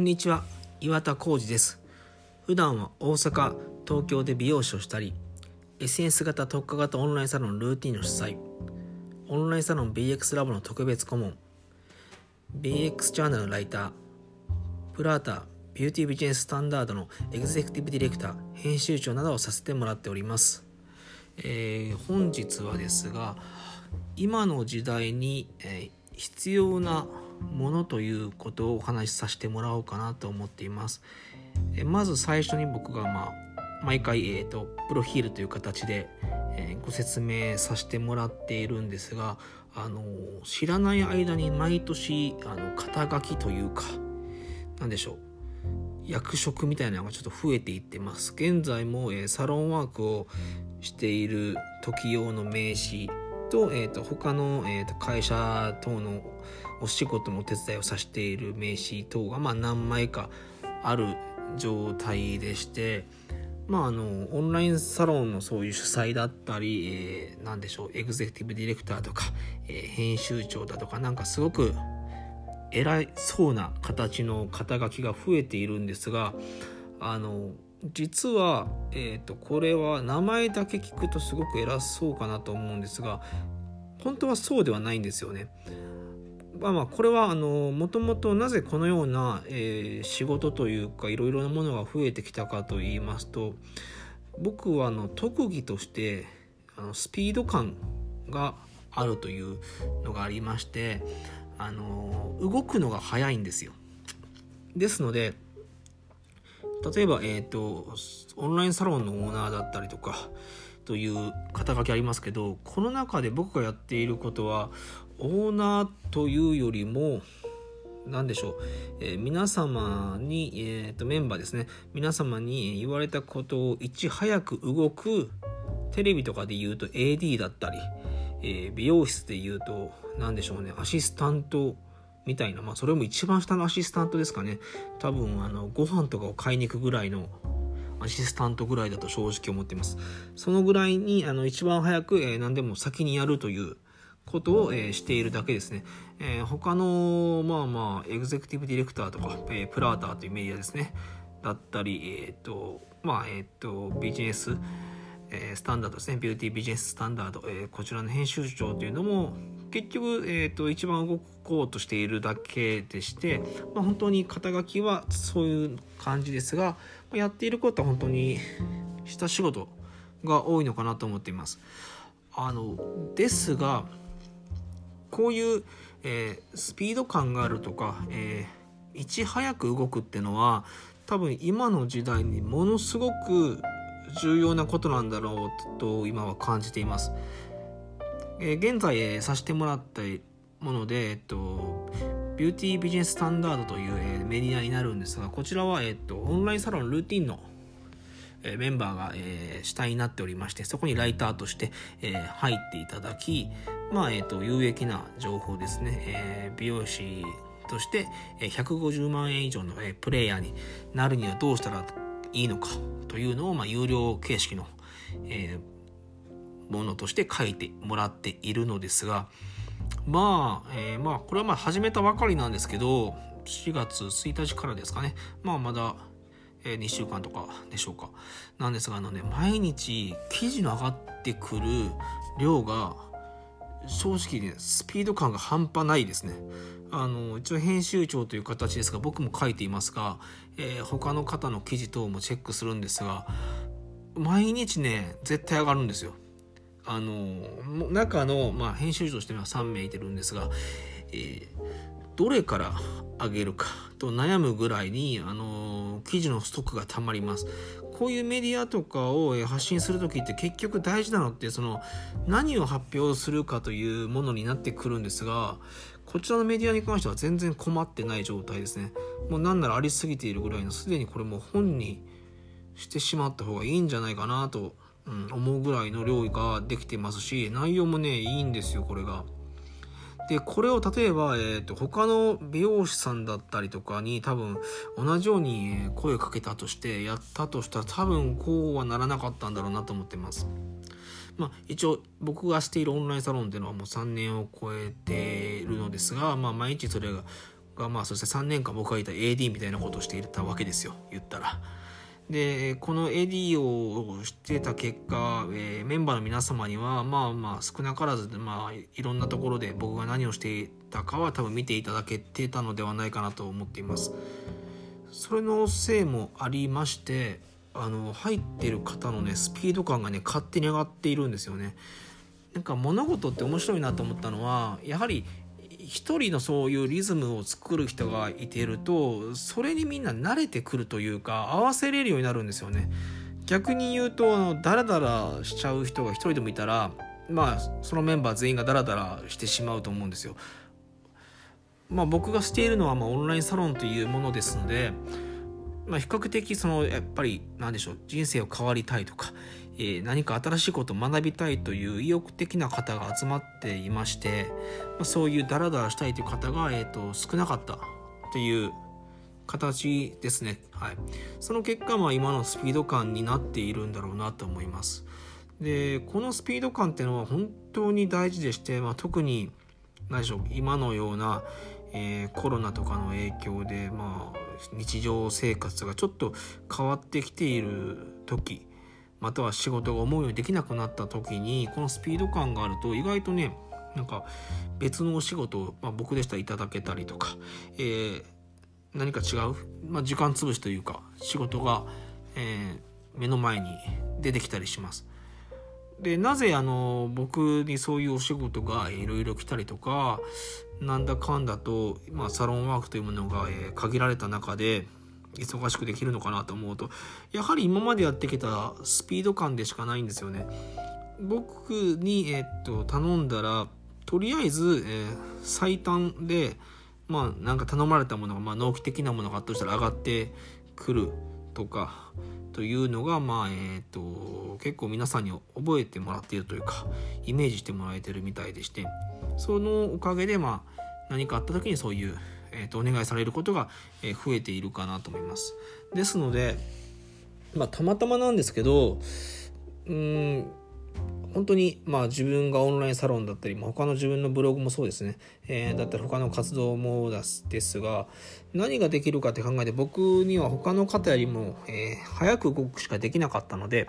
こんにちは岩田浩二です。普段は大阪東京で美容師をしたり SNS 型特化型オンラインサロンルーティンの主催。オンラインサロン BX ラボの特別顧問。BX ジャーナルのライタープラータビューティービジネススタンダードのエグゼクティブディレクター編集長などをさせてもらっております、えー本日はですが今の時代に、えー必要なものということをお話しさせてもらおうかなと思っています。えまず最初に僕が、まあ、毎回、えーとプロフィールという形で、えーご説明させてもらっているんですが、あの知らない間に毎年あの肩書きというか何でしょう役職みたいなのがちょっと増えていってます現在も、えーサロンワークをしている時用の名刺と,、えー、と他の、えー、と会社等のお仕事のお手伝いをさせている名刺等が、まあ、何枚かある状態でしてまあ、あのオンラインサロンのそういう主催だったり、えー、なんでしょうエグゼクティブディレクターとか、えー編集長だとかなんかすごく偉そうな形の肩書きが増えているんですがあの実は、えー、とこれは名前だけ聞くとすごく偉そうかなと思うんですが本当はそうではないんですよね。まあまあこれはもともとなぜこのような、えー仕事というかいろいろなものが増えてきたかと言いますと僕はあの特技としてあのスピード感があるというのがありましてあの動くのが速いんですよ。ですので例えば、えー、とオンラインサロンのオーナーだったりとかという肩書きありますけどこの中で僕がやっていることはオーナーというよりも何でしょう、えー皆様に、えー、とメンバーですね。皆様に言われたことをいち早く動くテレビとかで言うと AD だったり、えー美容室で言うと何でしょうねアシスタントみたいな、まあ、それも一番下のアシスタントですかね。多分あのご飯とかを買いに行くぐらいのアシスタントぐらいだと正直思っています。そのぐらいにあの一番早く、えー何でも先にやるということを、えーしているだけですね、えー他のまあまあエグゼクティブディレクターとか、えープラーターというメディアですね。だったりえっ、とまあえっ、とビジネスえースタンダードですね。ビューティービジネススタンダード、えーこちらの編集長というのも結局、えー、と一番動こうとしているだけでして、まあ、本当に肩書きはそういう感じですがやっていることは本当に下仕事が多いのかなと思っています。あのですがこういう、えースピード感があるとか、えーいち早く動くっていうのは多分今の時代にものすごく重要なことなんだろうと今は感じています。えー現在、えーさせてもらったもので、えっと、ビューティービジネススタンダードという、えーメディアになるんですがこちらは、えっと、オンラインサロンルーティンのえーメンバーが、えー主体になっておりましてそこにライターとして、えー入っていただき、まあえー、と有益な情報ですね、えー美容師として、えー150万円以上の、プレイヤーになるにはどうしたらいいのかというのを、まあ、有料形式の、えーものとして書いてもらっているのですがまあ、えーまあこれはまあ始めたばかりなんですけど4月1日からですかね。まあまだえー2週間とかでしょうか。なんですがあのね毎日記事の上がってくる量が正直ねスピード感が半端ないですね。あの一応編集長という形ですが僕も書いていますが、えー他の方の記事等もチェックするんですが毎日ね絶対上がるんですよ。あの中の、まあ、編集長としては3名いてるんですが、えーどれから上げるかと悩むぐらいに、あの記事のストックがたまります。こういうメディアとかをえ発信する時って結局大事なのってその何を発表するかというものになってくるんですがこちらのメディアに関しては全然困ってない状態ですね。もうなんならありすぎているぐらいのすでにこれもう本にしてしまった方がいいんじゃないかなと、うん、思うぐらいの量ができてますし内容もねいいんですよこれが。でこれを例えば、えー、と他の美容師さんだったりとかに多分同じようにえー声かけたとしてやったとしたら多分こうはならなかったんだろうなと思ってます。まあ、一応僕がしているオンラインサロンっていうのはもう3年を超えているのですが、まあ、毎日それががまあそして3年間僕がいた AD みたいなことをしていたわけですよ言ったら。でこの AD をしてた結果、えー、メンバーの皆様にはまあまあ少なからず、まあ、いろんなところで僕が何をしていたかは多分見ていただけてたのではないかなと思っています。それのせいもありましてあの入ってる方のねスピード感がね勝手に上がっているんですよね。なんか物事って面白いなと思ったのはやはり一人のそういうリズムを作る人がいてるとそれにみんな慣れてくるというか合わせれるようになるんですよね。逆に言うとあのダラダラしちゃう人が一人でもいたらまあそのメンバー全員がダラダラしてしまうと思うんですよ。まあ、僕がしているのはまオンラインサロンというものですので、まあ、比較的そのやっぱり何でしょう人生を変わりたいとかえ何か新しいことを学びたいという意欲的な方が集まっていまして、まそういうダラダラしたいという方が、えーと、少なかったという形ですね。はい。その結果、まあ今のスピード感になっているんだろうなと思います。で、このスピード感っていうのは本当に大事でして、まあ、特に何でしょう、今のような、えー、コロナとかの影響で、まあ、日常生活がちょっと変わってきている時または仕事が思うようにできなくなった時にこのスピード感があると意外とねなんか別のお仕事を、まあ、僕でしたらいただけたりとか、えー、何か違う、まあ、時間潰しというか仕事が、えー、目の前に出てきたりします。でなぜあの僕にそういうお仕事がいろいろ来たりとかなんだかんだと、まあ、サロンワークというものが、えー、限られた中で忙しくできるのかなと思うとやはり今までやってきたスピード感でしかないんですよね。僕に、えっと、頼んだらとりあえず、えー、最短でまあなんか頼まれたものが、まあ、納期的なものがあったとしたら上がってくるとかというのがまあえっ、と結構皆さんに覚えてもらっているというかイメージしてもらえてるみたいでしてそのおかげでまあ何かあった時にそういうえー、とお願いされることが、増えているかなと思います。ですので、まあ、たまたまなんですけどうん本当にまあ自分がオンラインサロンだったり、まあ、他の自分のブログもそうですね、えー、だったり他の活動もですが何ができるかって考えて僕には他の方よりも、えー、早く動くしかできなかったので、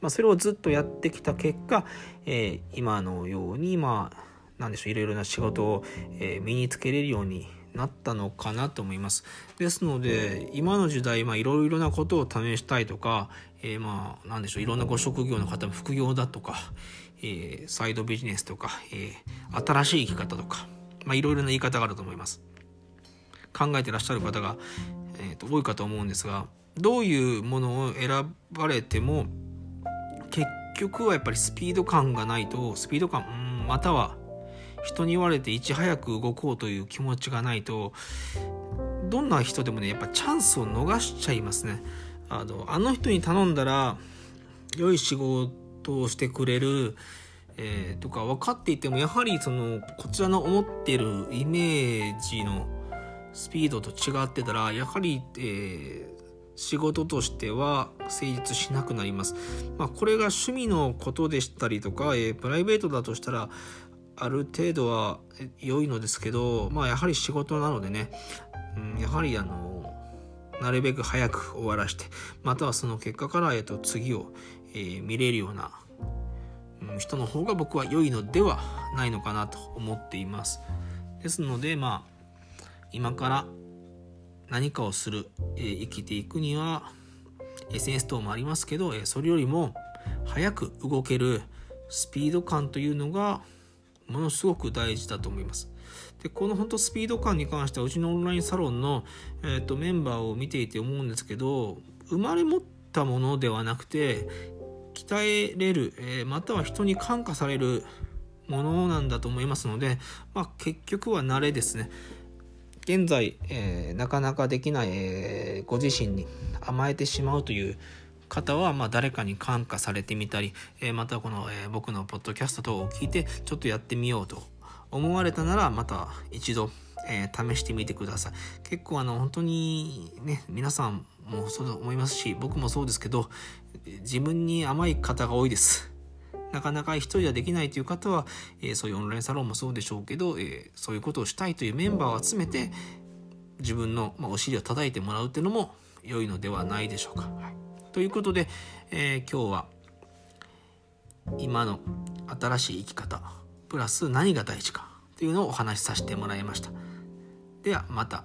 まあ、それをずっとやってきた結果、えー、今のようにまあ何でしょういろいろな仕事を、え身につけれるようになったのかなと思います。ですので今の時代いろいろなことを試したいとか、えー、まあ何でしょういろんなご職業の方も副業だとか、えー、サイドビジネスとか、えー、新しい生き方とかいろいろな言い方があると思います。考えてらっしゃる方が、えーと、多いかと思うんですがどういうものを選ばれても結局はやっぱりスピード感がないとスピード感または人に言われていち早く動こうという気持ちがないとどんな人でもねやっぱチャンスを逃しちゃいますねあのあの人に頼んだら良い仕事をしてくれる、えー、とか分かっていてもやはりそのこちらの思ってるイメージのスピードと違ってたらやはり、えー、仕事としては成立しなくなります。まあ、これが趣味のことでしたりとか、えー、プライベートだとしたらある程度は良いのですけど、まあ、やはり仕事なのでね、うん、やはりあのなるべく早く終わらしてまたはその結果から、えっと、次を、えー、見れるような、うん、人の方が僕は良いのではないのかなと思っています。ですのでまあ今から何かをする、えー、生きていくには SNS 等もありますけど、えー、それよりも早く動けるスピード感というのがものすごく大事だと思います。でこの本当スピード感に関してはうちのオンラインサロンの、えーと、メンバーを見ていて思うんですけど生まれ持ったものではなくて鍛えれる、えー、または人に感化されるものなんだと思いますので、まあ、結局は慣れですね。現在、えー、なかなかできない、えー、ご自身に甘えてしまうという方は、まあ、誰かに感化されてみたり、えー、またこの、えー、僕のポッドキャスト等を聞いてちょっとやってみようと思われたならまた一度、えー、試してみてください。結構あの本当にね皆さんもそう思いますし僕もそうですけど自分に甘い方が多いです。なかなか一人ではできないという方は、えー、そういうオンラインサロンもそうでしょうけど、えー、そういうことをしたいというメンバーを集めて自分の、まあ、お尻を叩いてもらうっていうのも良いのではないでしょうか。はい、ということで、えー、今日は今の新しい生き方プラス何が大事かというのをお話しさせてもらいました。ではまた